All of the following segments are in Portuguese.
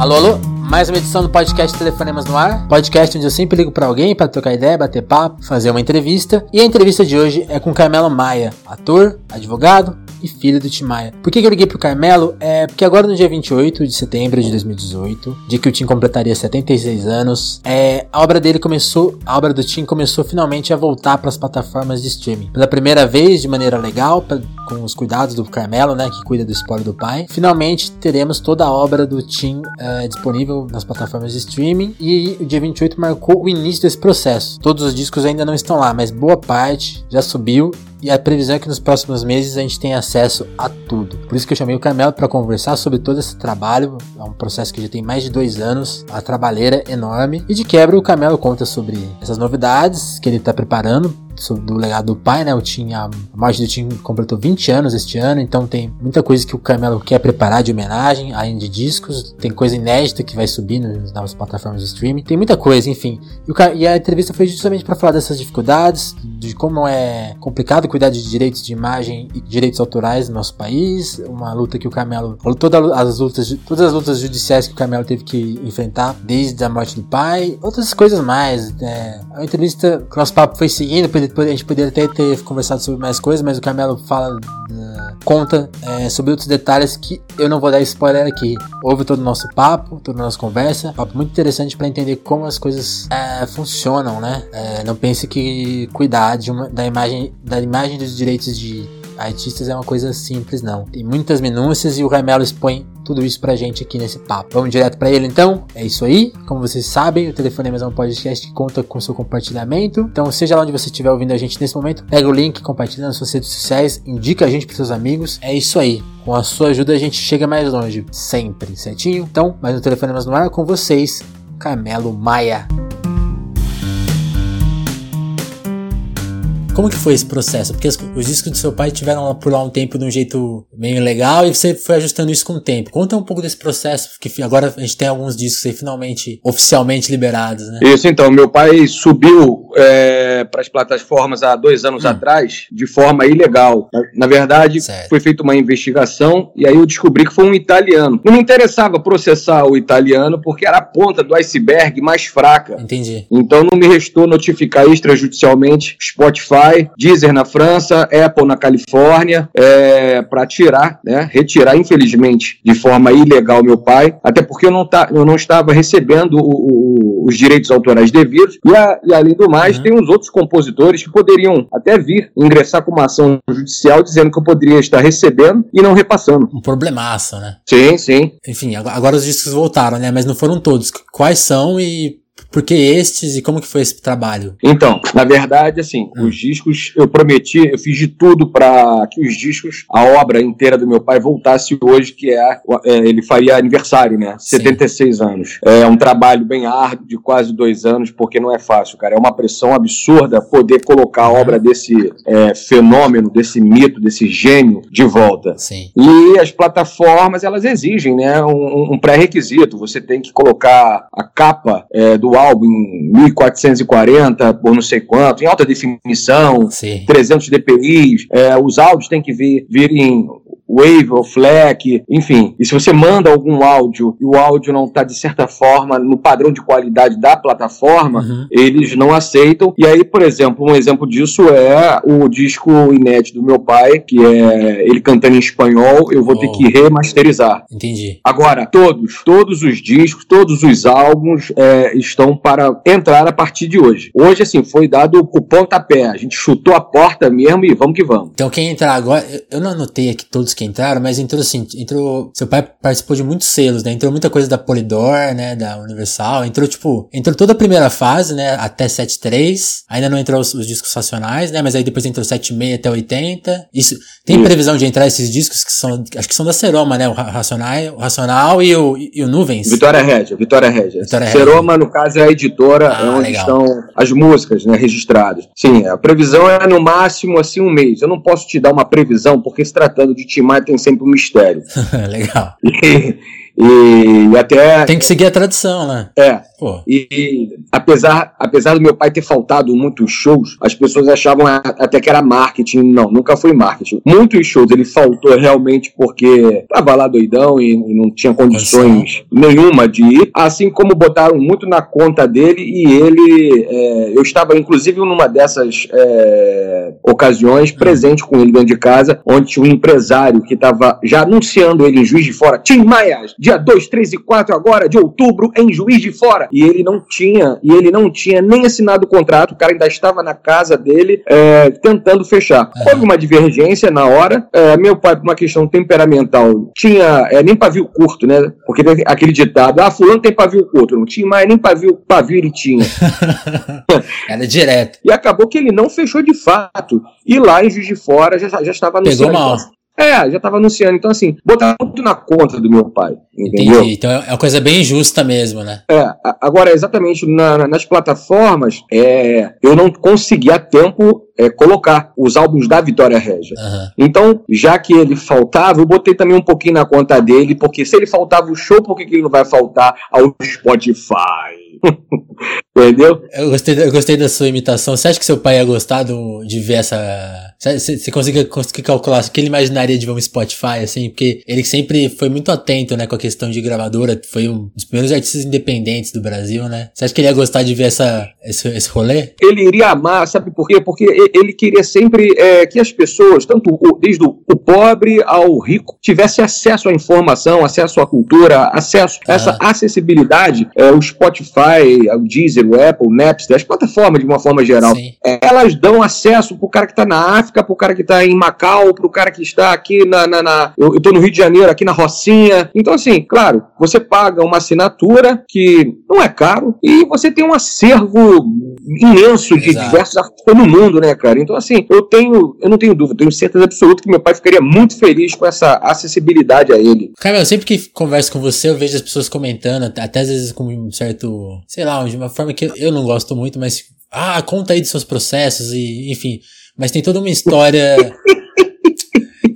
Alô, alô? Mais uma edição do podcast Telefonemas no Ar. Podcast onde eu sempre ligo para alguém para trocar ideia, bater papo, fazer uma entrevista. E a entrevista de hoje é com Carmelo Maia, ator, advogado e filho do Tim Maia. Por que, eu liguei pro Carmelo? É porque agora no dia 28 de setembro de 2018, dia que o Tim completaria 76 anos, é, a obra dele começou, a obra do Tim começou finalmente a voltar para as plataformas de streaming. Pela primeira vez, de maneira legal, com os cuidados do Carmelo, né, que cuida do spoiler do pai. Finalmente teremos toda a obra do Tim é, disponível nas plataformas de streaming e o dia 28 marcou o início desse processo. Todos os discos ainda não estão lá, mas boa parte já subiu e a previsão é que nos próximos meses a gente tenha acesso a tudo. Por isso que eu chamei o Carmelo para conversar sobre todo esse trabalho. É um processo que já tem mais de dois anos, a trabalheira enorme. E de quebra o Carmelo conta sobre essas novidades que ele está preparando do legado do pai, né? O Tim, a morte do Tim completou 20 anos este ano, então tem muita coisa que o Carmelo quer preparar de homenagem, além de discos, tem coisa inédita que vai subir nas novas plataformas de streaming, tem muita coisa, enfim. E, o, e a entrevista foi justamente para falar dessas dificuldades, de como é complicado cuidar de direitos de imagem e direitos autorais no nosso país, uma luta que o Carmelo, todas as lutas, todas as lutas judiciais que o Carmelo teve que enfrentar desde a morte do pai, outras coisas mais. É, a entrevista, o nosso papo foi seguindo, a gente poderia até ter conversado sobre mais coisas, mas o Carmelo fala, uh, conta é, sobre outros detalhes que eu não vou dar spoiler aqui. Houve todo o nosso papo, toda a nossa conversa, papo muito interessante para entender como as coisas é, funcionam, né? É, não pense que cuidar uma, da imagem, da imagem dos direitos de artistas é uma coisa simples, não. Tem muitas minúcias e o Carmelo expõe tudo isso pra gente aqui nesse papo. Vamos direto para ele então? É isso aí. Como vocês sabem, o Telefonema é um podcast que conta com seu compartilhamento. Então, seja lá onde você estiver ouvindo a gente nesse momento, pega o link, compartilha nas suas redes sociais, indica a gente pros seus amigos. É isso aí. Com a sua ajuda a gente chega mais longe, sempre, certinho? Então, mais um Telefonemas no ar com vocês, Carmelo Maia. Como que foi esse processo? Porque os discos do seu pai tiveram por lá um tempo de um jeito meio legal e você foi ajustando isso com o tempo. Conta um pouco desse processo, que agora a gente tem alguns discos aí finalmente, oficialmente liberados, né? Isso, então. Meu pai subiu é, para as plataformas há dois anos hum. atrás de forma ilegal. Na verdade, certo. foi feita uma investigação e aí eu descobri que foi um italiano. Não me interessava processar o italiano porque era a ponta do iceberg mais fraca. Entendi. Então não me restou notificar extrajudicialmente Spotify Deezer na França, Apple na Califórnia, é, para tirar, né, retirar, infelizmente, de forma ilegal meu pai, até porque eu não, tá, eu não estava recebendo o, o, os direitos autorais devidos, e, a, e além do mais, uhum. tem uns outros compositores que poderiam até vir ingressar com uma ação judicial dizendo que eu poderia estar recebendo e não repassando. Um problemaço, né? Sim, sim. Enfim, agora os discos voltaram, né? Mas não foram todos. Quais são e por que estes e como que foi esse trabalho? Então, na verdade, assim, hum. os discos, eu prometi, eu fiz de tudo para que os discos, a obra inteira do meu pai voltasse hoje, que é, é ele faria aniversário, né? Sim. 76 anos. É um trabalho bem árduo, de quase dois anos, porque não é fácil, cara. É uma pressão absurda poder colocar a obra desse é, fenômeno, desse mito, desse gênio de volta. Sim. E as plataformas, elas exigem, né? Um, um pré-requisito. Você tem que colocar a capa é, do álbum em 1440 por não sei quanto, em alta definição, Sim. 300 dpi, é, os áudios têm que vir, vir em Wave ou FLAC, enfim. E se você manda algum áudio e o áudio não está, de certa forma, no padrão de qualidade da plataforma, uhum. eles não aceitam. E aí, por exemplo, um exemplo disso é o disco inédito do meu pai, que é ele cantando em espanhol, eu vou oh. ter que remasterizar. Entendi. Agora, todos, todos os discos, todos os álbuns é, estão para entrar a partir de hoje. Hoje, assim, foi dado o pontapé. A gente chutou a porta mesmo e vamos que vamos. Então, quem entrar agora, eu não anotei aqui todos que entraram, mas entrou assim, entrou, seu pai participou de muitos selos, né? Entrou muita coisa da Polydor, né, da Universal, entrou tipo, entrou toda a primeira fase, né, até 7.3, ainda não entrou os, os, discos racionais, né, mas aí depois entrou 7.6 até 80. Isso, tem Isso. previsão de entrar esses discos que são, acho que são da Seroma, né, o Racional, o Racional e o, e o Nuvens. Vitória Régia, Vitória Régia. Vitória Seroma, no caso, é a editora ah, onde legal. estão as músicas, né, registradas. Sim, a previsão é no máximo, assim, um mês. Eu não posso te dar uma previsão, porque se tratando de timar tem sempre um mistério. Legal. E, E, até. Tem que seguir a tradição, né? É. Pô. E, e, apesar, apesar do meu pai ter faltado muitos shows, as pessoas achavam até que era marketing. Não, nunca foi marketing. Muitos shows ele faltou realmente porque tava lá doidão e, e não tinha condições nenhuma de ir. Assim como botaram muito na conta dele e ele. É, eu estava inclusive numa dessas é, ocasiões presente com ele dentro de casa, onde tinha um empresário que estava já anunciando ele em Juiz de Fora. Tim Maia, dia 2, 3 e 4 agora de outubro em Juiz de Fora. E ele não tinha, e ele não tinha nem assinado o contrato, o cara ainda estava na casa dele é, tentando fechar. É. Houve uma divergência na hora. É, meu pai, por uma questão temperamental, tinha é, nem pavio curto, né? Porque tem aquele ditado, ah, fulano tem pavio curto. Não tinha mais nem pavio, pavio ele tinha. Era direto. E acabou que ele não fechou de fato. E lá em Juiz de Fora já, já estava anunciando. Pegou mal. É, já estava anunciando. Então, assim, botar tudo na conta do meu pai. Entendeu? Entendi. Então é uma coisa bem justa mesmo, né? É, agora, exatamente na, nas plataformas, é, eu não consegui a tempo é, colocar os álbuns da Vitória Regia. Uhum. Então, já que ele faltava, eu botei também um pouquinho na conta dele, porque se ele faltava o show, por que, que ele não vai faltar ao Spotify? Entendeu? Eu gostei, eu gostei da sua imitação. Você acha que seu pai ia gostar de ver essa. Você, você conseguiu calcular o que ele imaginaria de ver um Spotify, assim? Porque ele sempre foi muito atento, né, com a questão de gravadora. Foi um dos primeiros artistas independentes do Brasil, né? Você acha que ele ia gostar de ver essa, esse, esse rolê? Ele iria amar, sabe por quê? Porque ele queria sempre é, que as pessoas, tanto o, desde o, o, pobre ao rico, tivesse acesso à informação, acesso à cultura, acesso a essa acessibilidade. É, o Spotify, o Deezer, o Apple, o Napster, as plataformas de uma forma geral, Sim. elas dão acesso pro cara que está na África, pro cara que está em Macau, pro cara que está aqui na. na, na eu, estou no Rio de Janeiro, aqui na Rocinha. Então, assim, claro, você paga uma assinatura que não é caro e você tem um acervo imenso de Exato. diversos artistas no mundo, né, cara? Então, assim, eu tenho, eu não tenho dúvida, tenho certeza absoluta que meu pai ficaria muito feliz com essa acessibilidade a ele. Cara, eu sempre que converso com você, eu vejo as pessoas comentando, até às vezes com um certo, sei lá, de uma forma que eu não gosto muito, mas ah, conta aí dos seus processos e, enfim, mas tem toda uma história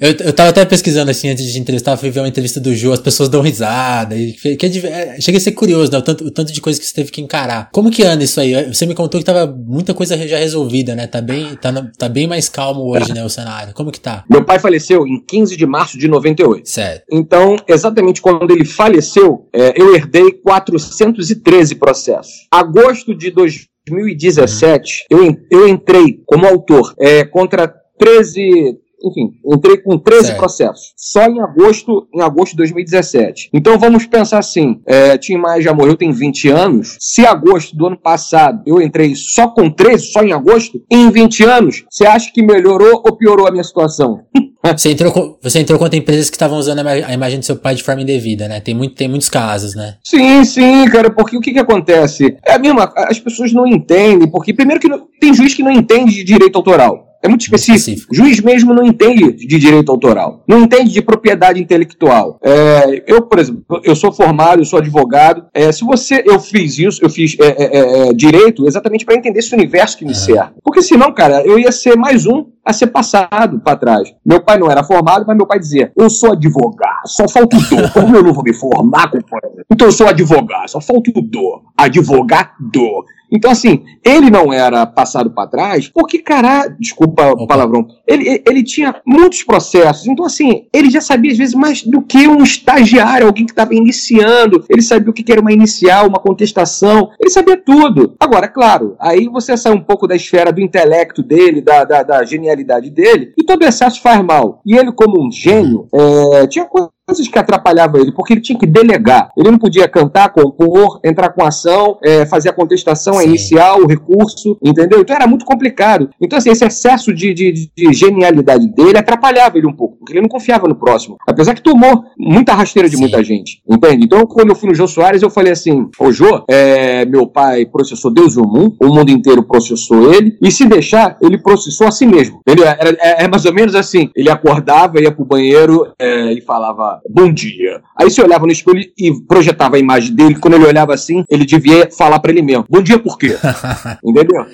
Eu, eu tava até pesquisando assim antes de entrevistar, fui ver uma entrevista do Joe, as pessoas dão risada. E, que é, é, chega a ser curioso, né? O tanto, o tanto de coisa que você teve que encarar. Como que anda isso aí? Você me contou que tava muita coisa já resolvida, né? Tá bem, tá, tá bem mais calmo hoje, né? O cenário. Como que tá? Meu pai faleceu em 15 de março de 98. Certo. Então, exatamente quando ele faleceu, é, eu herdei 413 processos. Agosto de 2017, uhum. eu, eu entrei como autor é, contra 13, enfim, entrei com 13 certo. processos. Só em agosto, em agosto de 2017. Então vamos pensar assim: é, Tim Maia já morreu tem 20 anos. Se agosto do ano passado eu entrei só com 13, só em agosto, em 20 anos, você acha que melhorou ou piorou a minha situação? Você entrou, com, você entrou contra empresas que estavam usando a imagem do seu pai de forma indevida, né? Tem, muito, tem muitos casos, né? Sim, sim, cara, porque o que que acontece? É a mesma, as pessoas não entendem, porque primeiro que não, tem juiz que não entende de direito autoral. É muito específico. específico. Juiz mesmo não entende de direito autoral, não entende de propriedade intelectual. É, eu, por exemplo, eu sou formado, eu sou advogado. É, se você, eu fiz isso, eu fiz é, é, é, é direito exatamente para entender esse universo que me cerca. Porque senão, cara, eu ia ser mais um a ser passado para trás. Meu pai não era formado, mas meu pai dizia: Eu sou advogado, só falta o dor. Como eu não vou me formar, companheiro? Então eu sou advogado, só falta o dor. Advogado. Então, assim, ele não era passado para trás porque, cara, desculpa o palavrão, ele, ele tinha muitos processos. Então, assim, ele já sabia, às vezes, mais do que um estagiário, alguém que estava iniciando. Ele sabia o que era uma inicial, uma contestação. Ele sabia tudo. Agora, claro, aí você sai um pouco da esfera do intelecto dele, da, da, da genialidade dele, e todo excesso faz mal. E ele, como um gênio, é, tinha coisas que atrapalhavam ele, porque ele tinha que delegar. Ele não podia cantar, compor, entrar com ação, é, fazer a contestação, a inicial, o recurso, entendeu? Então era muito complicado. Então, assim, esse excesso de, de, de, genialidade dele atrapalhava ele um pouco, porque ele não confiava no próximo. Apesar que tomou muita rasteira de Sim. muita gente, entende? Então, quando eu fui no Jô Soares, eu falei assim: Ô Jô, é, meu pai processou Deus e o mundo, o mundo inteiro processou ele, e se deixar, ele processou a si mesmo. Entendeu? Era, é, é mais ou menos assim: ele acordava, ia pro banheiro é, e falava bom dia. Aí você olhava no espelho e projetava a imagem dele. Quando ele olhava assim, ele devia falar para ele mesmo: bom dia por quê? Entendeu?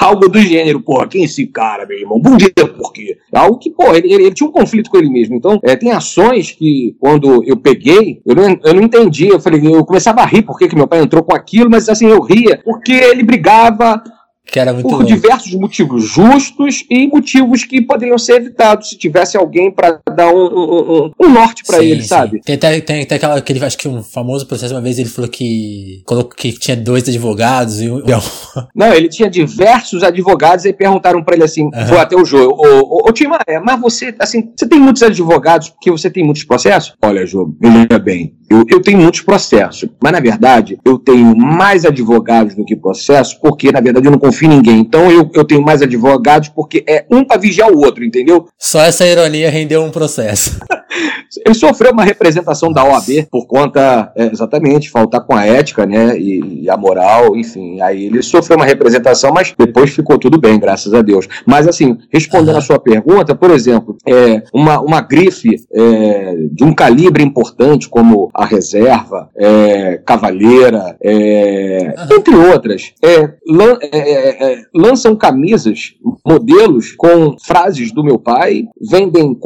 Algo do gênero, porra, quem é esse cara, meu irmão? Bom dia, por quê? Algo que, pô, ele, ele, ele, tinha um conflito com ele mesmo. Então, é, tem ações que, quando eu peguei, eu não, eu não entendi. Eu falei, eu começava a rir porque que meu pai entrou com aquilo, mas assim, eu ria, porque ele brigava que era muito por diversos motivos justos e motivos que poderiam ser evitados se tivesse alguém para dar um, um, um, um norte para ele, sim. sabe? Tem até, tem até aquela, aquele, acho que um famoso processo, uma vez ele falou que, colocou, que tinha dois advogados e um... Não, ele tinha diversos advogados e perguntaram para ele assim, uhum. foi até o jogo, ô, ô, Tim Maia, mas você, assim, você tem muitos advogados porque você tem muitos processos? Olha, Jô, veja bem, eu, eu tenho muitos processos, mas na verdade eu tenho mais advogados do que processos, porque na verdade eu não confio em ninguém. Então eu, eu tenho mais advogados porque é um para vigiar o outro, entendeu? Só essa ironia rendeu um processo. Ele sofreu uma representação da OAB por conta, é, exatamente, faltar com a ética, né, e, e, a moral, enfim. Aí ele sofreu uma representação, mas depois ficou tudo bem, graças a Deus. Mas assim, respondendo uhum. a sua pergunta, por exemplo, é, uma, uma grife é, de um calibre importante como a Reserva, é, Cavalheira, é, uhum. entre outras, é, lan, é, lançam camisas, modelos com frases do meu pai, vendem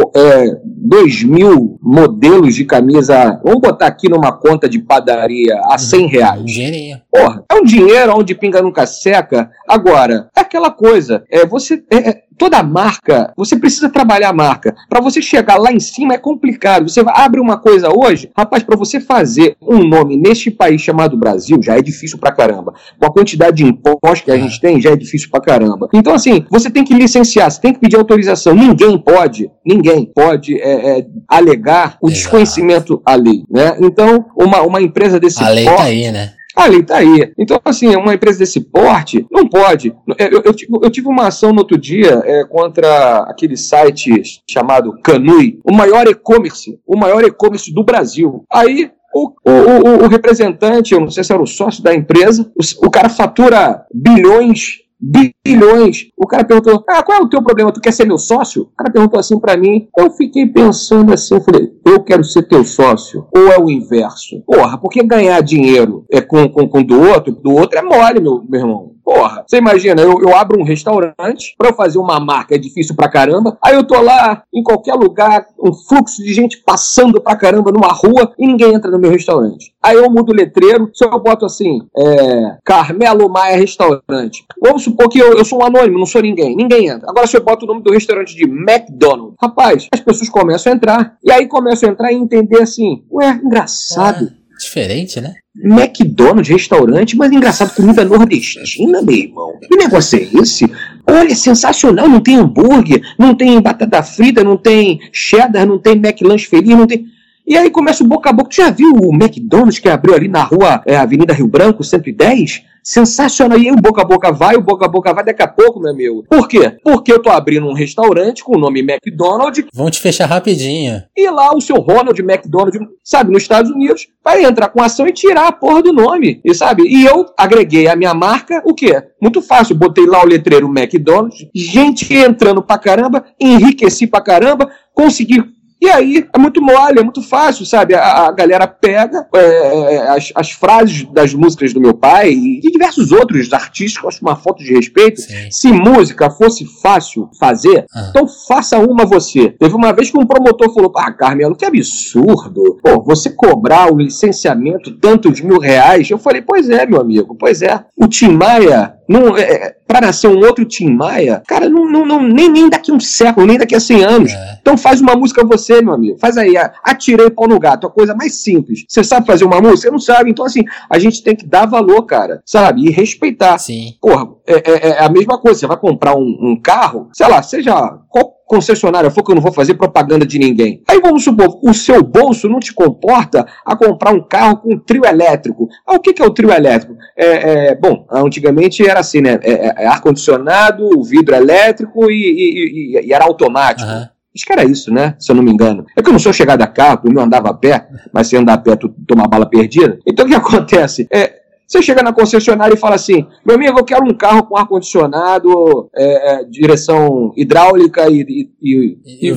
dois mil mil modelos de camisa, vamos botar aqui numa conta de padaria a 100 uhum. reais. Dinheirinho. Porra, é um dinheiro onde pinga nunca seca. Agora, é aquela coisa, é você. É, é toda marca, você precisa trabalhar a marca. Para você chegar lá em cima é complicado. Você abre uma coisa hoje, rapaz, para você fazer um nome neste país chamado Brasil, já é difícil pra caramba. Com a quantidade de impostos que a gente tem, já é difícil pra caramba. Então, assim, você tem que licenciar, você tem que pedir autorização. Ninguém pode, ninguém pode é, é, alegar o Exato. desconhecimento à lei, né? Então, uma, uma empresa desse A lei porte, tá aí, né? A lei está aí. Então, assim, uma empresa desse porte não pode. Eu, eu, eu tive uma ação no outro dia é, contra aquele site chamado Canui, o maior e-commerce, o maior e-commerce do Brasil. Aí o, o, o, o, representante, eu não sei se era o sócio da empresa, o, o cara fatura bilhões bilhões. O cara perguntou: Ah, qual é o teu problema? Tu quer ser meu sócio? O cara perguntou assim para mim. Eu fiquei pensando assim, eu falei, eu quero ser teu sócio. Ou é o inverso? Porra, porque ganhar dinheiro é com, com, com do outro, do outro é mole, meu, meu irmão. Porra, você imagina, eu, eu abro um restaurante para eu fazer uma marca, é difícil pra caramba. Aí eu tô lá em qualquer lugar, um fluxo de gente passando pra caramba numa rua e ninguém entra no meu restaurante. Aí eu mudo o letreiro, se eu boto assim, é, Carmelo Maia Restaurante. Vamos supor que eu, eu sou um anônimo, não sou ninguém, ninguém entra. Agora se eu boto o nome do restaurante de McDonald's, rapaz, as pessoas começam a entrar. E aí começam a entrar e entender assim, ué, engraçado. Diferente, né? McDonald's, restaurante, mas engraçado, comida nordestina, meu irmão. Que negócio é esse? Olha, sensacional, não tem hambúrguer, não tem batata frita, não tem cheddar, não tem McLanche feliz, não tem... E aí começa o boca a boca. Tu já viu o McDonald's que abriu ali na rua é, Avenida Rio Branco, 110? Sensacional. E aí o boca a boca vai, o boca a boca vai daqui a pouco, meu amigo. Por quê? Porque eu tô abrindo um restaurante com o nome McDonald's. Vão te fechar rapidinho. E lá o seu Ronald McDonald, sabe, nos Estados Unidos, vai entrar com ação e tirar a porra do nome. E sabe? E eu agreguei a minha marca, o quê? Muito fácil. Botei lá o letreiro McDonald's, gente entrando pra caramba, enriqueci pra caramba, consegui e aí é muito mole, é muito fácil, sabe? A, a galera pega é, é, as, as, frases das músicas do meu pai e de diversos outros artistas, eu acho uma foto de respeito. Sim. Se música fosse fácil fazer, ah. então faça uma você. Teve uma vez que um promotor falou: Ah, Carmelo, que absurdo. Pô, você cobrar o licenciamento tantos mil reais. Eu falei: Pois é, meu amigo, pois é. O Tim Maia não, é para nascer um outro Tim Maia, cara, não, não, não, nem, nem daqui a um século, nem daqui a 100 anos. É. Então faz uma música você, meu amigo. Faz aí, atirei pau no gato, a coisa mais simples. Você sabe fazer uma música? Você não sabe. Então, assim, a gente tem que dar valor, cara, sabe? E respeitar. Sim. Porra, é, é, é a mesma coisa. Você vai comprar um, um carro, sei lá, seja qual concessionária for que eu não vou fazer propaganda de ninguém. Aí vamos supor, o seu bolso não te comporta a comprar um carro com trio elétrico. Ah, o que, que é o trio elétrico? É, é bom, antigamente era assim, né? É, é, é ar-condicionado, vidro elétrico e, e, e, e, era automático. Uhum. Acho que era isso, né? Se eu não me engano. É que eu não sou chegado a carro, o meu andava a pé, mas se andar a pé, tu toma bala perdida. Então o que acontece? É, Você chega na concessionária e fala assim: meu amigo, eu quero um carro com ar-condicionado, é, é, direção hidráulica e, e, e, e.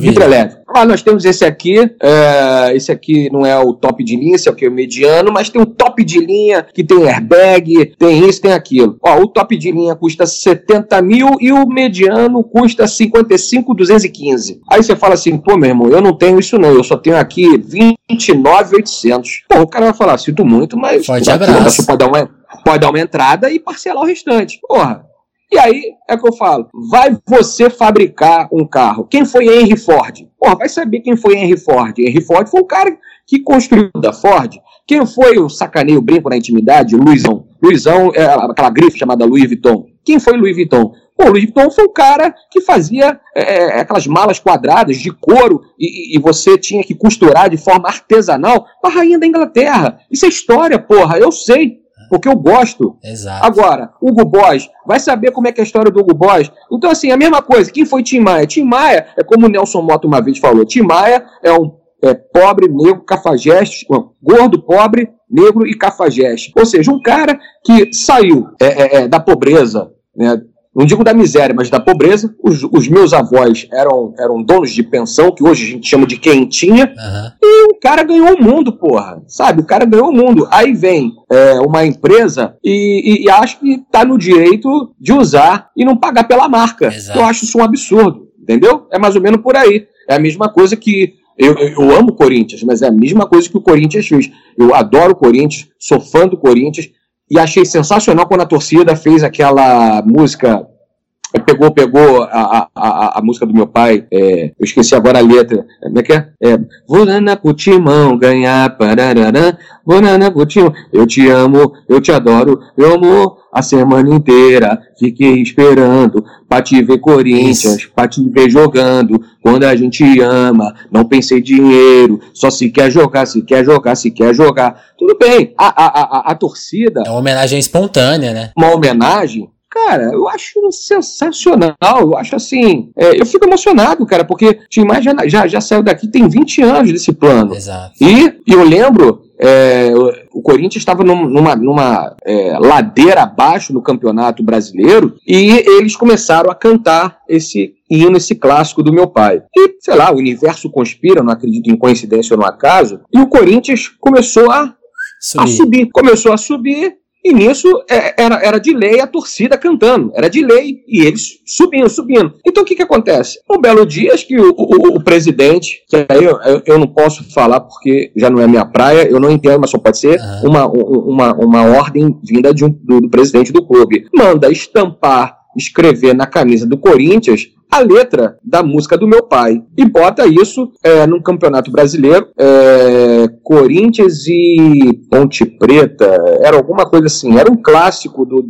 Ah, nós temos esse aqui, é, esse aqui não é o top de linha, esse aqui é o mediano, mas tem um top de linha que tem airbag, tem isso, tem aquilo. Ó, o top de linha custa 70 mil e o mediano custa 55,215. Aí você fala assim, pô, meu irmão, eu não tenho isso não, eu só tenho aqui 29,800. Pô, o cara vai falar, sinto muito, mas... Forte abraço. Você pode dar uma pode dar uma entrada e parcelar o restante. Porra. E aí é que eu falo, vai você fabricar um carro. Quem foi Henry Ford? Porra, vai saber quem foi Henry Ford. Henry Ford foi o cara que construiu da Ford. Quem foi o sacaneio brinco na intimidade? Luizão. Luizão é aquela grife chamada Louis Vuitton. Quem foi Louis Vuitton? O Louis Vuitton foi o cara que fazia é, é aquelas malas quadradas de couro e, e, você tinha que costurar de forma artesanal a rainha da Inglaterra. Isso é história, porra, eu sei porque eu gosto. Exato. Agora, Hugo Boss, vai saber como é que é a história do Hugo Boss. Então, assim, a mesma coisa. Quem foi Tim Maia? Tim Maia, é como o Nelson Mota uma vez falou, Tim Maia é um é, pobre, negro, cafajeste, gordo, pobre, negro e cafajeste. Ou seja, um cara que saiu é, é, é da pobreza, né, não digo da miséria, mas da pobreza. Os, os, meus avós eram, eram donos de pensão, que hoje a gente chama de quentinha, uhum. e o cara ganhou o mundo, porra. Sabe? O cara ganhou o mundo. Aí vem é, uma empresa e, e, e acho que tá no direito de usar e não pagar pela marca. Exato. Eu acho isso um absurdo, entendeu? É mais ou menos por aí. É a mesma coisa que eu, eu, amo o Corinthians, mas é a mesma coisa que o Corinthians fez. Eu adoro o Corinthians, sou fã do Corinthians, e achei sensacional quando a torcida fez aquela música pegou pegou a, a, a, música do meu pai, é, eu esqueci agora a letra, como é que é? é vou na pro timão ganhar, vou na pro timão, eu te amo, eu te adoro, meu amor, a semana inteira fiquei esperando pra te ver Corinthians, Isso. pra te ver jogando, quando a gente ama, não pensei dinheiro, só se quer jogar, se quer jogar, se quer jogar, tudo bem, a, a, a, a torcida... É uma homenagem espontânea, né? Uma homenagem Cara, eu acho sensacional. Eu acho assim. É, eu fico emocionado, cara, porque Tim Maia já, já, já saiu daqui tem 20 anos desse plano. Exato. E, eu lembro. É, o Corinthians estava numa, numa é, ladeira abaixo no campeonato brasileiro e eles começaram a cantar esse hino, esse clássico do meu pai. E, sei lá, o universo conspira, não acredito em coincidência ou no acaso, e o Corinthians começou a subir. a subir. Começou a subir e nisso é, era, era de lei a torcida cantando, era de lei, e eles subindo, subindo. Então o que, que acontece? Um belo dia, acho que o, o, o presidente, que aí eu, eu, não posso falar porque já não é minha praia, eu não entendo, mas só pode ser uhum. uma, uma, uma ordem vinda de um, do, do presidente do clube, manda estampar escrever na camisa do Corinthians a letra da música do meu pai e bota isso é, num campeonato brasileiro, é, Corinthians e Ponte Preta, era alguma coisa assim, era um clássico do,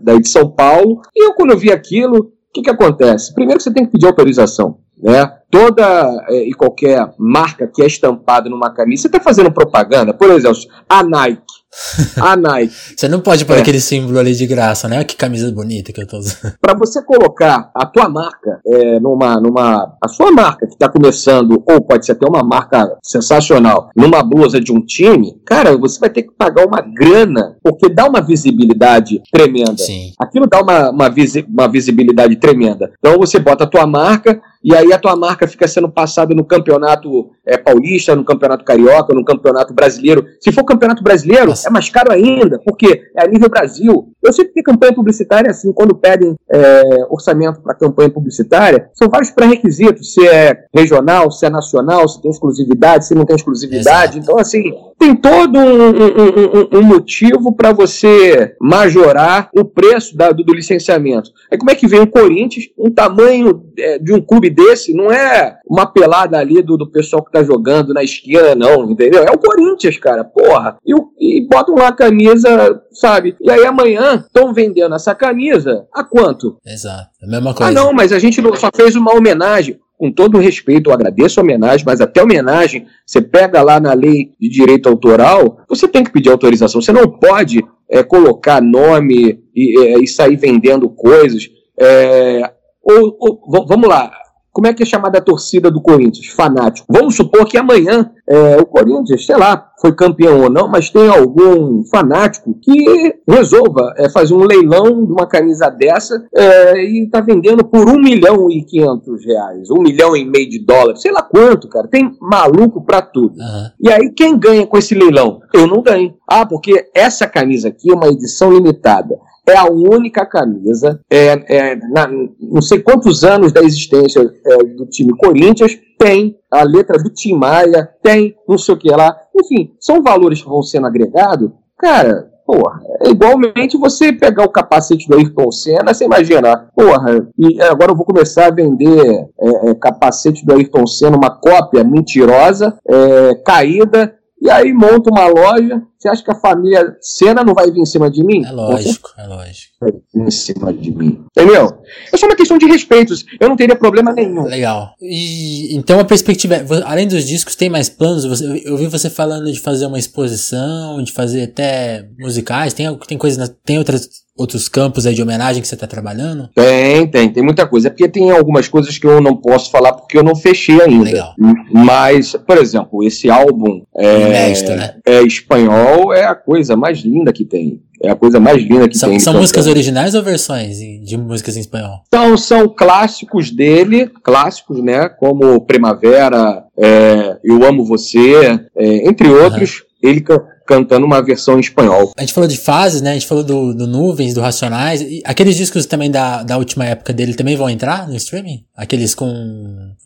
daí de São Paulo. E eu, quando eu vi aquilo, o que, que acontece? Primeiro você tem que pedir autorização. Né? Toda é, e qualquer marca que é estampada numa camisa, você está fazendo propaganda, por exemplo, a Nike. A Nike. Você não pode pôr é. aquele símbolo ali de graça, né? Que camisa bonita que eu tô usando. Para você colocar a tua marca é, numa, numa. A sua marca que está começando, ou pode ser até uma marca sensacional, numa blusa de um time, cara, você vai ter que pagar uma grana, porque dá uma visibilidade tremenda. Sim. Aquilo dá uma, uma, visi uma visibilidade tremenda. Então você bota a tua marca e aí a tua marca fica sendo passada no campeonato é, paulista, no campeonato carioca, no campeonato brasileiro. Se for campeonato brasileiro, Nossa. é mais caro ainda, porque é a nível Brasil. Eu sei que campanha publicitária, assim, quando pedem é, orçamento para campanha publicitária, são vários pré-requisitos, se é regional, se é nacional, se tem exclusividade, se não tem exclusividade. Exato. Então, assim, tem todo um, um, um, um motivo para você majorar o preço da, do, do, licenciamento. Aí como é que vem o Corinthians, um tamanho é, de um clube desse, não é uma pelada ali do, do pessoal que tá jogando na esquina, não, entendeu? É o Corinthians, cara, porra. E, e botam lá a camisa, sabe? E aí amanhã estão vendendo essa camisa a quanto? Exato, a mesma coisa. Ah, não, mas a gente só fez uma homenagem com todo respeito, eu agradeço a homenagem, mas até homenagem, você pega lá na lei de direito autoral, você tem que pedir autorização. Você não pode é, colocar nome e, é, e, sair vendendo coisas. É, ou, ou, vamos lá, como é que é chamada a torcida do Corinthians? Fanático. Vamos supor que amanhã é, o Corinthians, sei lá, foi campeão ou não, mas tem algum fanático que resolva é, fazer um leilão de uma camisa dessa é, e está vendendo por um milhão e quinhentos reais, um milhão e meio de dólares, sei lá quanto, cara. Tem maluco para tudo. Uhum. E aí quem ganha com esse leilão? Eu não ganho. Ah, porque essa camisa aqui é uma edição limitada é a única camisa, é, é na, não sei quantos anos da existência é, do time Corinthians, tem a letra do Tim Maia, tem não sei o que lá. Enfim, são valores que vão sendo agregados. Cara, porra, é igualmente você pegar o capacete do Ayrton Senna, você imagina, porra, e agora eu vou começar a vender é, é, capacete do Ayrton Senna, uma cópia mentirosa, é, caída, e aí monta uma loja. Você acha que a família Senna não vai vir em cima de mim? É lógico, é lógico. Vai vir em cima de mim. Entendeu? É só uma questão de respeito. Eu não teria problema nenhum. Legal. E então a perspectiva, é, além dos discos, tem mais planos? Eu vi você falando de fazer uma exposição, de fazer até musicais. Tem, tem coisas, tem outras outros campos aí de homenagem que você está trabalhando? Tem, tem, tem muita coisa. É porque tem algumas coisas que eu não posso falar porque eu não fechei ainda. Legal. Mas, por exemplo, esse álbum é, né? é espanhol é a coisa mais linda que tem. É a coisa mais linda que são, tem. São músicas originais ou versões de músicas em espanhol? Então, são clássicos dele, clássicos, né? Como Primavera, é, Eu Amo Você, é, entre outros. Uhum. Ele cantando uma versão em espanhol. A gente falou de fases, né? A gente falou do, do Nuvens, do Racionais. E aqueles discos também da, da última época dele também vão entrar no streaming? Aqueles com.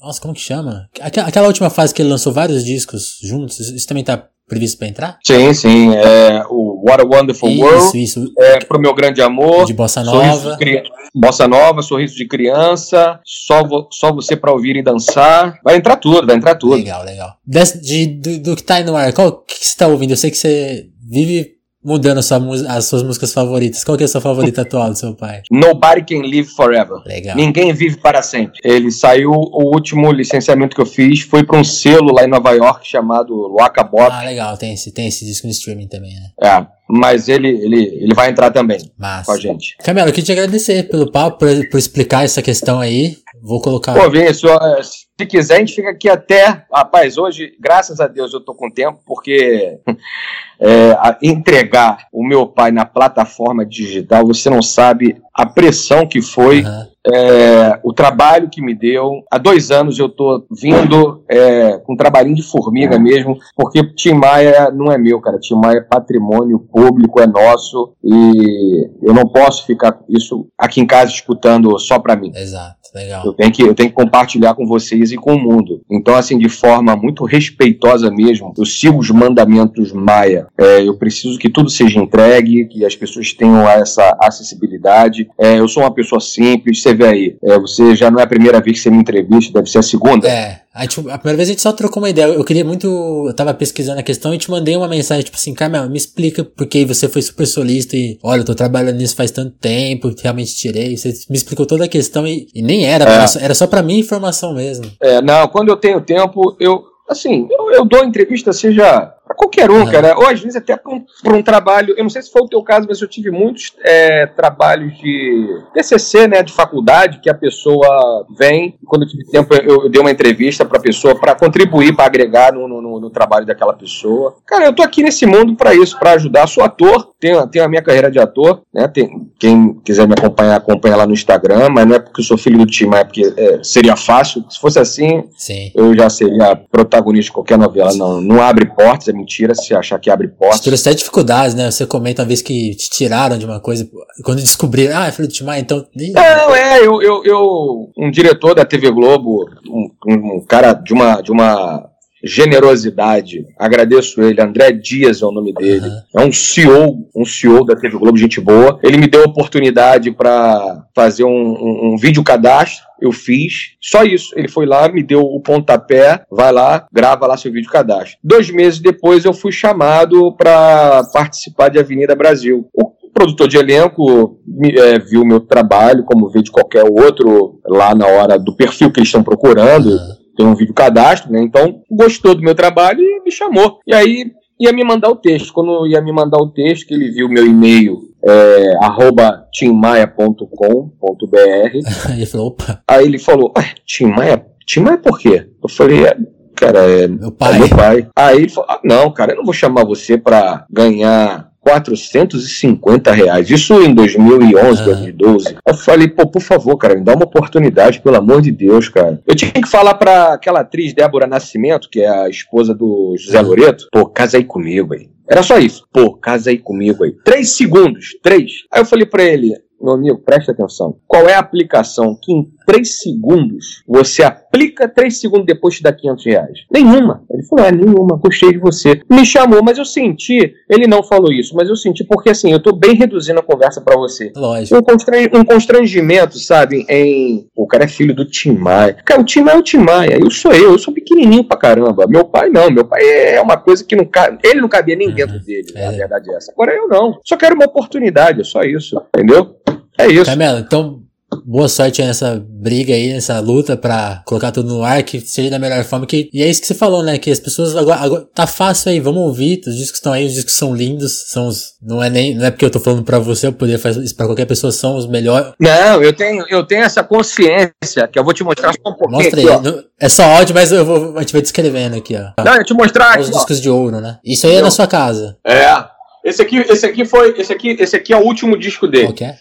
Nossa, como que chama? Aquela, aquela última fase que ele lançou vários discos juntos, isso também tá previsto para entrar? Sim, sim. É o What a Wonderful isso, World. Isso, isso. É Pro Meu Grande Amor. De Bossa Nova. De Bossa Nova, Sorriso de Criança. Só, vo só Você para Ouvir e Dançar. Vai entrar tudo, vai entrar tudo. Legal, legal. Des, de, do, do, que tá aí no ar, qual que, que você tá ouvindo? Eu sei que você vive mudando sua, as suas músicas favoritas. Qual que é a sua favorita atual do seu pai? Nobody Can Live Forever. Legal. Ninguém vive para sempre. Ele saiu, o último licenciamento que eu fiz foi para um selo lá em Nova York chamado Waka Bop. Ah, legal. Tem esse, tem esse disco no streaming também, né? É. Mas ele, ele, ele vai entrar também Massa. com a gente. Camelo, eu queria te agradecer pelo papo, por, por explicar essa questão aí. Vou colocar. Pô, Vinícius, se quiser, a gente fica aqui até. Rapaz, hoje, graças a Deus, eu tô com tempo, porque é, entregar o meu pai na plataforma digital, você não sabe a pressão que foi. Uhum. É, o trabalho que me deu. Há dois anos eu tô vindo é, com um trabalhinho de formiga mesmo, porque Tim Maia não é meu, cara. Tim Maia é patrimônio público, é nosso, e eu não posso ficar isso aqui em casa escutando só para mim. Exato. Legal. Eu tenho, que, eu tenho que compartilhar com vocês e com o mundo. Então, assim, de forma muito respeitosa mesmo, eu sigo os mandamentos Maia. É, eu preciso que tudo seja entregue, que as pessoas tenham essa acessibilidade. É, eu sou uma pessoa simples, você vê aí, é, você já não é a primeira vez que você me entrevista, deve ser a segunda. É. A, tipo, a primeira vez a gente só trocou uma ideia. Eu queria muito. Eu tava pesquisando a questão e te mandei uma mensagem, tipo assim, Carmel, me explica porque você foi super solista e olha, eu tô trabalhando nisso faz tanto tempo, realmente tirei. Você me explicou toda a questão e, e nem era, é. era só para mim informação mesmo. É, não, quando eu tenho tempo, eu. Assim, eu, eu dou entrevista, seja para qualquer um, cara. Ou às vezes até para um, um, trabalho. Eu não sei se foi o teu caso, mas eu tive muitos é, trabalhos de TCC, né, de faculdade, que a pessoa vem. Quando eu tive tempo, eu, eu dei uma entrevista para a pessoa para contribuir, para agregar no, no, no, trabalho daquela pessoa. Cara, eu tô aqui nesse mundo para isso, para ajudar. Sou ator, tenho, tenho a minha carreira de ator, né? Tem, quem quiser me acompanhar, acompanha lá no Instagram, mas não é porque eu sou filho do time, é porque é, seria fácil. Se fosse assim, Sim. eu já seria protagonista de qualquer novela. Não, não abre portas, é mentira se achar que abre portas. Você trouxe até dificuldades, né? Você comenta uma vez que te tiraram de uma coisa, quando descobriram, ah, é filho do Timar, então. Não, é, eu, eu, eu, um diretor da TV Globo, um, um cara de uma, de uma generosidade. Agradeço ele. André Dias é o nome dele. Uhum. É um CEO, um CEO da TV Globo, gente boa. Ele me deu a oportunidade para fazer um, um, um vídeo cadastro. Eu fiz, só isso. Ele foi lá, me deu o pontapé, vai lá, grava lá seu vídeo cadastro. Dois meses depois eu fui chamado para participar de Avenida Brasil. O produtor de elenco é, viu meu trabalho, como vê de qualquer outro, lá na hora do perfil que eles estão procurando. Uhum tem um vídeo cadastro, né? Então gostou do meu trabalho e me chamou. E aí ia me mandar o texto. Quando ia me mandar o texto, que ele viu meu e-mail é, arroba timmaia.com.br. ele falou, opa. Aí ele falou, Tim Maia, Tim Maia por quê? Eu falei, é, cara, é meu pai. É meu pai. Aí ele falou, ah, não, cara, eu não vou chamar você para ganhar 450 reais. Isso em 2011, 2012. Eu falei, pô, por favor, cara, me dá uma oportunidade, pelo amor de Deus, cara. Eu tinha que falar pra aquela atriz Débora Nascimento, que é a esposa do José Loreto, pô, casa aí comigo aí. Era só isso. Pô, casa aí comigo aí. Três segundos. Três. Aí eu falei pra ele, meu amigo, preste atenção. Qual é a aplicação que em 3 segundos você aplica 3 segundos depois te dá 500 reais? Nenhuma. Ele falou, é, nenhuma, gostei de você. Me chamou, mas eu senti, ele não falou isso, mas eu senti porque assim, eu tô bem reduzindo a conversa para você. Lógico. Um, constran um, constrangimento, sabe, em... O cara é filho do Tim Maia. Cara, o Tim Maia é o Tim Maia, eu sou eu, eu sou pequenininho pra caramba. Meu pai não, meu pai é uma coisa que não cabe, ele não cabia nem uhum. dentro dele, é. na verdade é essa. Agora eu não. Só quero uma oportunidade, é só isso, entendeu? É isso. Camila, então boa sorte nessa briga aí, nessa luta pra colocar tudo no ar, que seja da melhor forma. Que, e é isso que você falou, né? Que as pessoas agora, agora tá fácil aí, vamos ouvir, os discos estão aí, os discos são lindos, são os, não é nem, não é porque eu tô falando pra você, eu poderia fazer isso pra qualquer pessoa, são os melhores. Não, eu tenho, eu tenho essa consciência, que eu vou te mostrar só um pouquinho. Mostra aí, aqui, é só áudio, mas eu vou, a gente vai descrevendo aqui, ó. Não, eu te mostrar Os discos de ouro, né? Isso aí é na sua casa. É. Esse aqui, esse aqui foi, esse aqui, esse aqui é o último disco dele. É?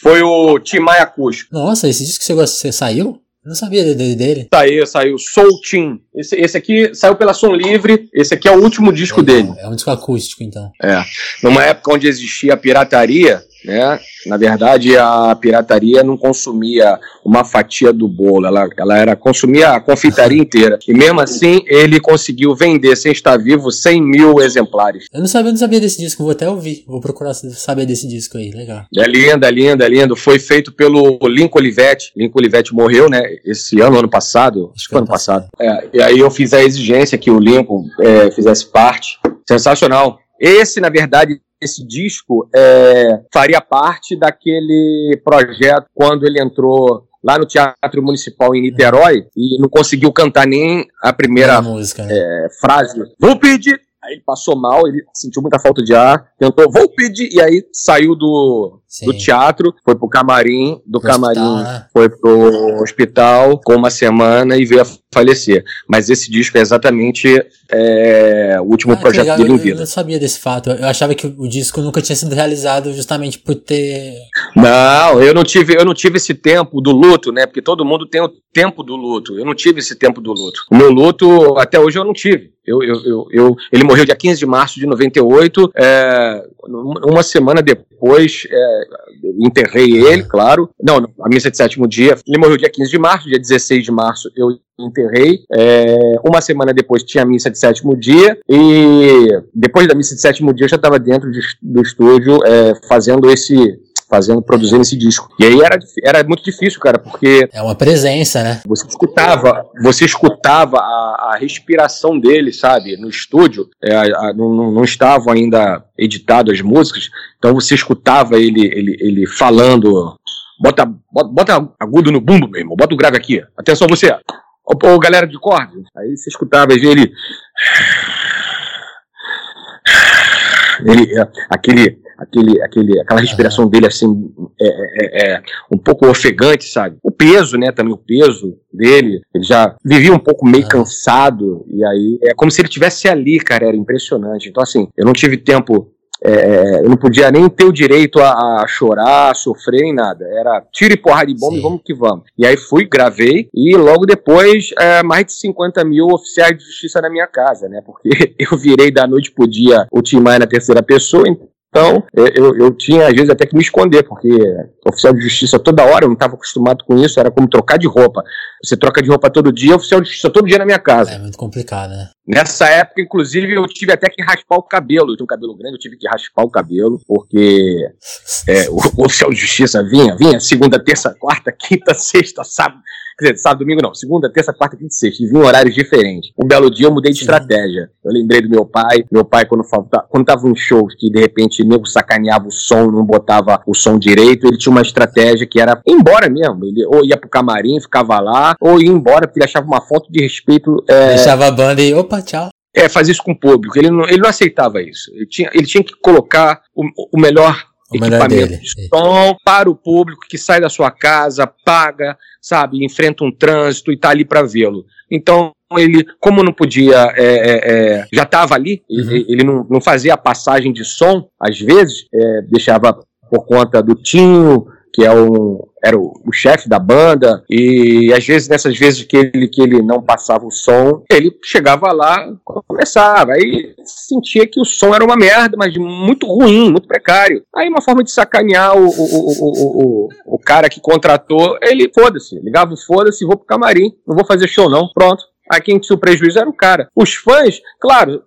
Foi o Tim Maia Acústico. Nossa, esse disco que você, você saiu? Eu não sabia dele. Saiu, saiu. Soul Team. Esse, esse aqui saiu pela Som Livre. Esse aqui é o último disco dele. É um disco acústico, então. É. Numa época onde existia a pirataria, né? Na verdade, a pirataria não consumia uma fatia do bolo, ela, ela era consumia a confeitaria inteira. E mesmo assim, ele conseguiu vender, sem estar vivo, 100 mil exemplares. Eu não sabia, não sabia desse disco, vou até ouvir. Vou procurar saber desse disco aí, legal. É lindo, é lindo, é lindo. Foi feito pelo Lincoln Olivetti. Lincoln Olivetti morreu, né? Esse ano, ano passado. Acho que foi ano passado. É, e aí eu fiz a exigência que o Lincoln é, fizesse parte. Sensacional. Esse, na verdade, esse disco é, faria parte daquele projeto quando ele entrou lá no Teatro Municipal em Niterói e não conseguiu cantar nem a primeira música, né? é, frase. Vou pedir Aí ele passou mal, ele sentiu muita falta de ar, tentou, vou pedir, e aí saiu do, do teatro, foi pro camarim, do pro camarim hospital, né? foi pro hospital com uma semana e veio a falecer. Mas esse disco é exatamente é, o último ah, projeto legal. dele em vida. Eu não sabia desse fato, eu achava que o disco nunca tinha sido realizado justamente por ter... Não, eu não tive, eu não tive esse tempo do luto, né, porque todo mundo tem o tempo do luto, eu não tive esse tempo do luto. O meu luto, até hoje eu não tive. Eu, eu, eu, eu, ele morreu dia 15 de março de 98. É, uma semana depois, é, enterrei ele, claro. Não, a missa de sétimo dia. Ele morreu dia 15 de março, dia 16 de março eu enterrei. É, uma semana depois tinha a missa de sétimo dia. E depois da missa de sétimo dia eu já estava dentro de, do estúdio é, fazendo esse fazendo, produzindo esse disco. E aí era, era muito difícil, cara, porque. É uma presença, né? Você escutava, você escutava a, a respiração dele, sabe? No estúdio, é, a, não, não estavam ainda editadas as músicas, então você escutava ele, ele, ele falando. Bota, bota, bota agudo no bumbo, meu irmão. Bota o grave aqui. Atenção você. Ô, ô galera de corda. Aí você escutava ele. Ele, é, aquele, aquele, aquele, aquela respiração dele assim, é, é, é, é, um pouco ofegante, sabe? O peso, né, também o peso dele, ele já vivia um pouco meio cansado, e aí é como se ele tivesse ali, cara, era impressionante. Então, assim, eu não tive tempo é, é, eu não podia nem ter o direito a, a, chorar, a sofrer, nem nada. Era tiro e porrada de bomba Sim. e vamos que vamos. E aí fui, gravei, e logo depois, é, mais de 50 mil oficiais de justiça na minha casa, né? Porque eu virei da noite pro dia o Tim Maia na terceira pessoa, então, eu, eu tinha às vezes até que me esconder, porque oficial de justiça toda hora, eu não estava acostumado com isso, era como trocar de roupa. Você troca de roupa todo dia, oficial de justiça todo dia na minha casa. É muito complicado, né? Nessa época, inclusive, eu tive até que raspar o cabelo. Eu tenho um cabelo grande, eu tive que raspar o cabelo, porque é, o, o oficial de justiça vinha, vinha segunda, terça, quarta, quinta, sexta, sábado Quer dizer, sábado, domingo não. Segunda, terça, quarta, quinta e sexta. E vi horários diferentes. Um belo dia eu mudei de Sim. estratégia. Eu lembrei do meu pai. Meu pai, quando, falta, quando tava um show que de repente nego sacaneava o som, não botava o som direito, ele tinha uma estratégia que era ir embora mesmo. Ele ou ia pro camarim, ficava lá, ou ia embora porque ele achava uma falta de respeito. É... Deixava a banda e opa, tchau. é, fazer isso com o público. Ele não, ele não aceitava isso. Ele tinha, ele tinha que colocar o, O melhor equipamento de som para o público que sai da sua casa, paga, sabe, enfrenta um trânsito e tá ali para vê-lo. Então ele, como não podia, é, é, é, já estava ali, Uhum. ele, ele não, não fazia a passagem de som, às vezes, é, deixava por conta do Tinho, que é o, era o, o chefe da banda, e às vezes, nessas vezes que ele, que ele não passava o som, ele chegava lá, começava, aí sentia que o som era uma merda, mas muito ruim, muito precário. Aí uma forma de sacanear o, o, o, o, o, o cara que contratou, ele, foda-se, ligava o foda-se, vou pro camarim, não vou fazer show não, pronto. Aí quem tinha o prejuízo era o cara. Os fãs, claro,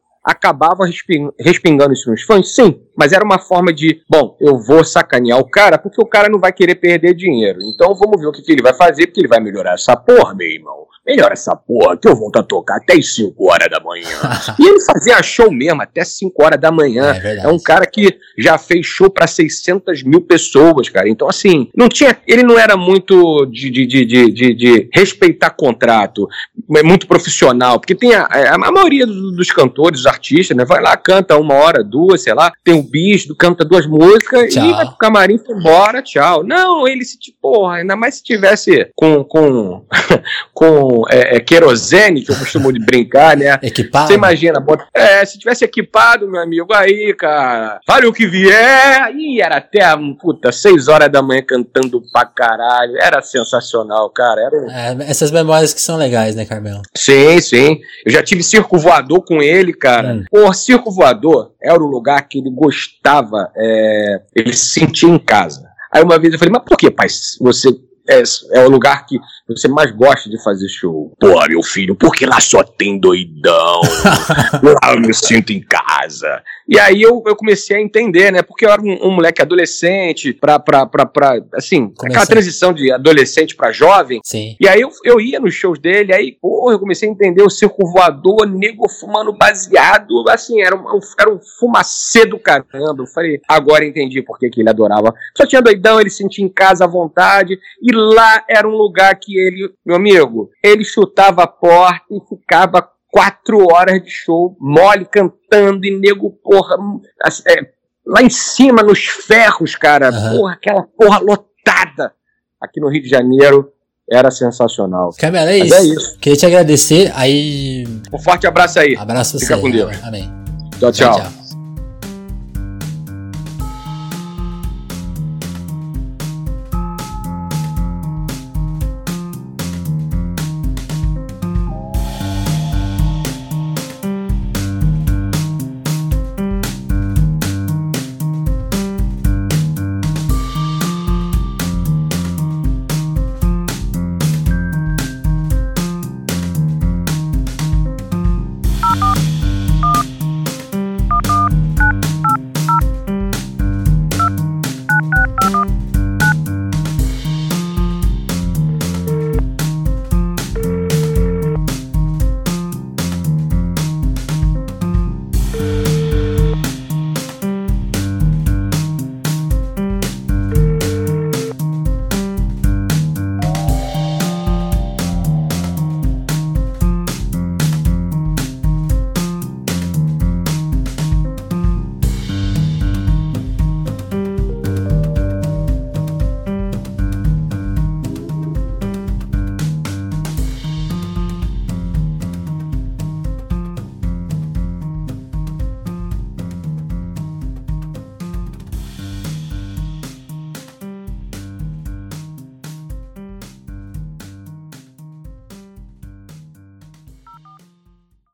resping- respingando isso nos fãs, sim, mas era uma forma de, bom, eu vou sacanear o cara porque o cara não vai querer perder dinheiro. Então vamos ver o que, que ele vai fazer, porque ele vai melhorar essa porra, meu irmão. Melhora essa porra que eu volto a tocar até as 5 horas da manhã. e ele fazia show mesmo, até 5 horas da manhã. É. É um cara que já fez show pra 600 mil pessoas, cara. Então, assim, não tinha. Ele não era muito de, de, de, de, de- respeitar contrato, muito profissional. Porque tem a, a, a maioria dos, dos cantores, artistas, né? Vai lá, canta uma hora, duas, sei lá, tem o bicho, canta duas músicas Tchau. e vai pro camarim, foi embora, tchau. Não, ele se, tipo, porra, ainda mais se tivesse com. com com é, é, querosene, que eu costumo de brincar, né? Equipado. Você imagina, bota- é, se tivesse equipado, meu amigo, aí, cara, fale o que vier, e era até, puta, seis horas da manhã cantando pra caralho, era sensacional, cara, era... É, essas memórias que são legais, né, Carmelo? Sim, sim, eu já tive circo voador com ele, cara, Hum. o circo voador era o lugar que ele gostava, é, ele se sentia em casa. Aí uma vez eu falei, mas por que, pai, você... É, é o lugar que você mais gosta de fazer show. Pô, meu filho, porque lá só tem doidão. Lá eu me sinto em casa. E aí eu, eu comecei a entender, né? Porque eu era um, um moleque adolescente, pra, pra, pra, pra assim, aquela Começou. transição de adolescente pra jovem. Sim. E aí eu, eu ia nos shows dele, aí, porra, eu comecei a entender o circo voador, nego fumando baseado, assim, era um, era um fumacê do caramba. Eu falei, agora entendi por que, que ele adorava. Só tinha doidão, ele se sentia em casa à vontade, e lá era um lugar que ele, meu amigo, ele chutava a porta e ficava quatro horas de show, mole, cantando, e nego, porra, é, lá em cima, nos ferros, cara, Aham. porra, aquela porra lotada aqui no Rio de Janeiro. Era sensacional. Carmelo, é é isso. Queria te agradecer. Aí. Um forte abraço aí. Abraço Fica você. com Deus. Amém. Tchau, tchau. tchau.